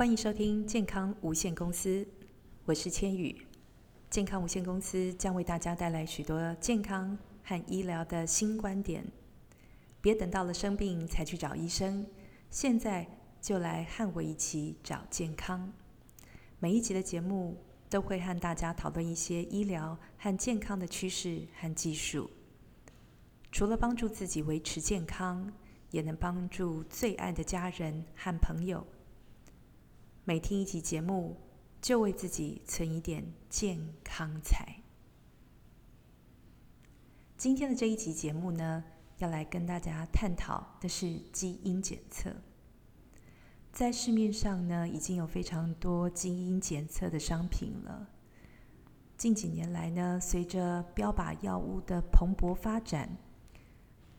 欢迎收听健康无限公司，我是千羽。健康无限公司将为大家带来许多健康和医疗的新观点。别等到了生病才去找医生，现在就来和我一起找健康。每一集的节目都会和大家讨论一些医疗和健康的趋势和技术，除了帮助自己维持健康，也能帮助最爱的家人和朋友。每听一集节目，就为自己存一点健康财。今天的这一集节目呢，要来跟大家探讨的是基因检测。在市面上呢，已经有非常多基因检测的商品了。近几年来呢，随着标靶药物的蓬勃发展，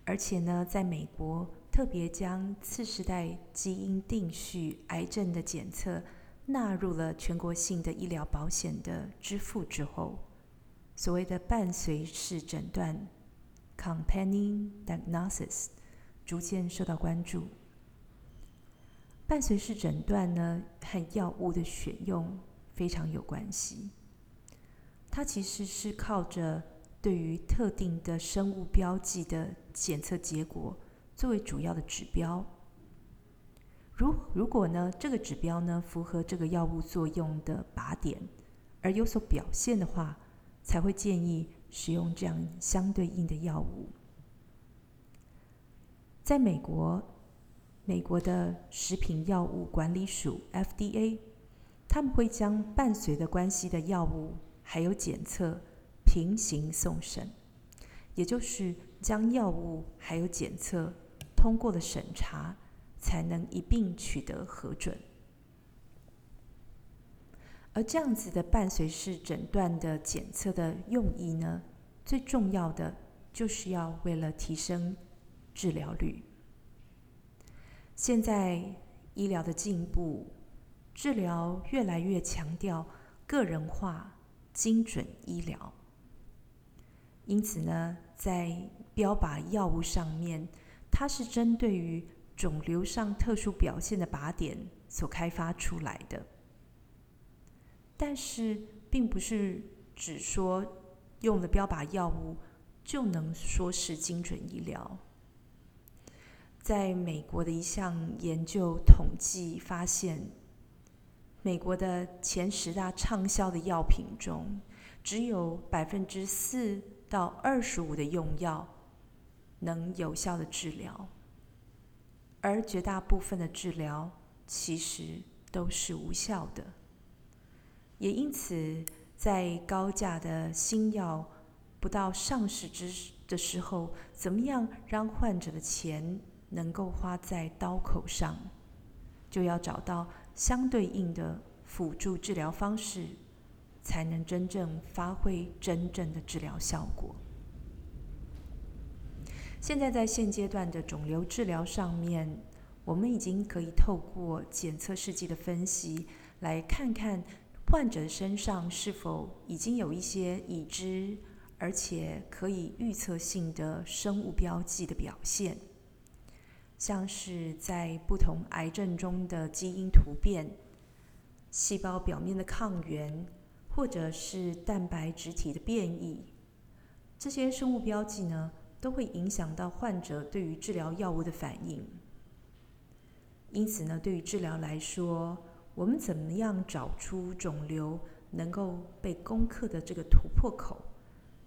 而且呢，在美国。特别将次世代基因定序癌症的检测纳入了全国性的医疗保险的支付之后，所谓的伴随式诊断 （companion diagnosis） 逐渐受到关注。伴随式诊断呢，和药物的选用非常有关系。它其实是靠着对于特定的生物标记的检测结果。作为主要的指标，如如果呢，这个指标呢符合这个药物作用的靶点，而有所表现的话，才会建议使用这样相对应的药物。在美国，美国的食品药物管理署 FDA，他们会将伴随的关系的药物还有检测平行送审，也就是将药物还有检测。通过了审查，才能一并取得核准。而这样子的伴随式诊断的检测的用意呢，最重要的就是要为了提升治疗率。现在医疗的进步，治疗越来越强调个人化、精准医疗。因此呢，在标靶药物上面。它是针对于肿瘤上特殊表现的靶点所开发出来的，但是并不是只说用了标靶药物就能说是精准医疗。在美国的一项研究统计发现，美国的前十大畅销的药品中，只有百分之四到二十五的用药。能有效的治疗，而绝大部分的治疗其实都是无效的。也因此，在高价的新药不到上市之的时候，怎么样让患者的钱能够花在刀口上，就要找到相对应的辅助治疗方式，才能真正发挥真正的治疗效果。现在在现阶段的肿瘤治疗上面，我们已经可以透过检测试剂的分析，来看看患者身上是否已经有一些已知而且可以预测性的生物标记的表现，像是在不同癌症中的基因突变、细胞表面的抗原，或者是蛋白质体的变异，这些生物标记呢，都会影响到患者对于治疗药物的反应。因此呢，对于治疗来说，我们怎么样找出肿瘤能够被攻克的这个突破口，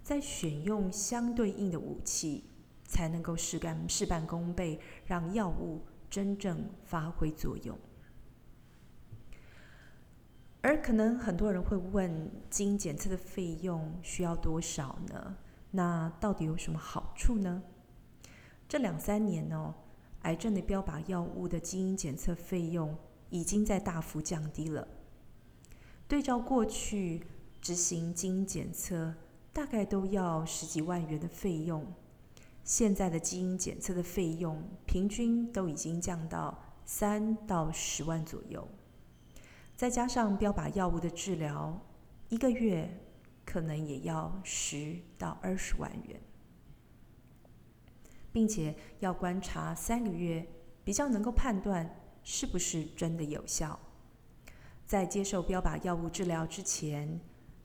再选用相对应的武器，才能够事干事半功倍，让药物真正发挥作用。而可能很多人会问，基因检测的费用需要多少呢？那到底有什么好处呢？这两三年呢、哦，癌症的标靶药物的基因检测费用已经在大幅降低了。对照过去执行基因检测大概都要十几万元的费用，现在的基因检测的费用平均都已经降到三到十万左右。再加上标靶药物的治疗，一个月。可能也要十到二十万元，并且要观察三个月，比较能够判断是不是真的有效，在接受标靶药物治疗之前，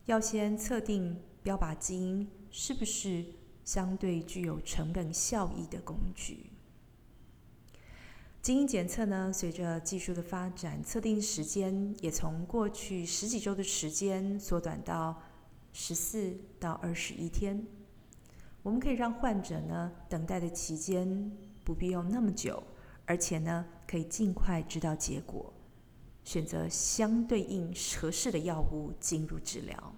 要先测定标靶基因是不是相对具有成本效益的工具。基因检测呢，随着技术的发展，测定时间也从过去十几周的时间缩短到十四到二十一天。我们可以让患者呢，等待的期间不必用那么久，而且呢，可以尽快知道结果，选择相对应合适的药物进入治疗。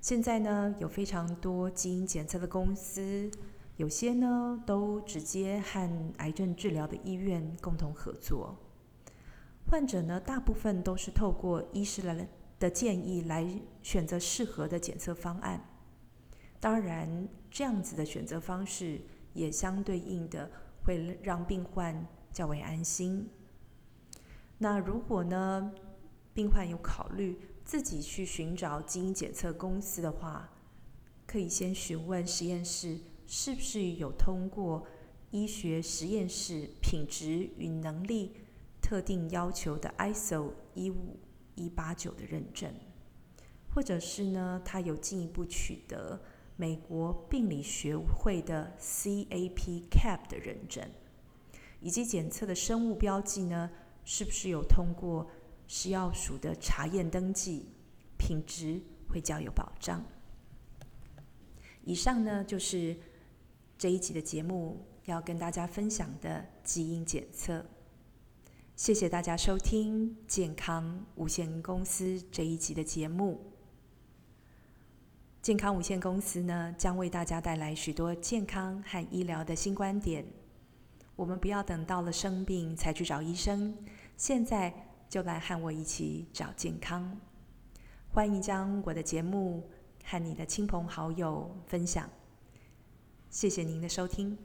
现在呢，有非常多基因检测的公司。有些呢，都直接和癌症治疗的医院共同合作。患者呢，大部分都是透过医师来的建议来选择适合的检测方案。当然，这样子的选择方式也相对应的会让病患较为安心。那如果呢，病患有考虑自己去寻找基因检测公司的话，可以先询问实验室。是不是有通过医学实验室品质与能力特定要求的 ISO 一五一八九的认证，或者是呢，他有进一步取得美国病理学会的 CAP-CAP 的认证，以及检测的生物标记呢，是不是有通过食药署的查验登记，品质会较有保障。以上呢，就是。这一集的节目要跟大家分享的基因检测，谢谢大家收听健康无限公司这一集的节目。健康无限公司呢，将为大家带来许多健康和医疗的新观点。我们不要等到了生病才去找医生，现在就来和我一起找健康。欢迎将我的节目和你的亲朋好友分享。谢谢您的收听。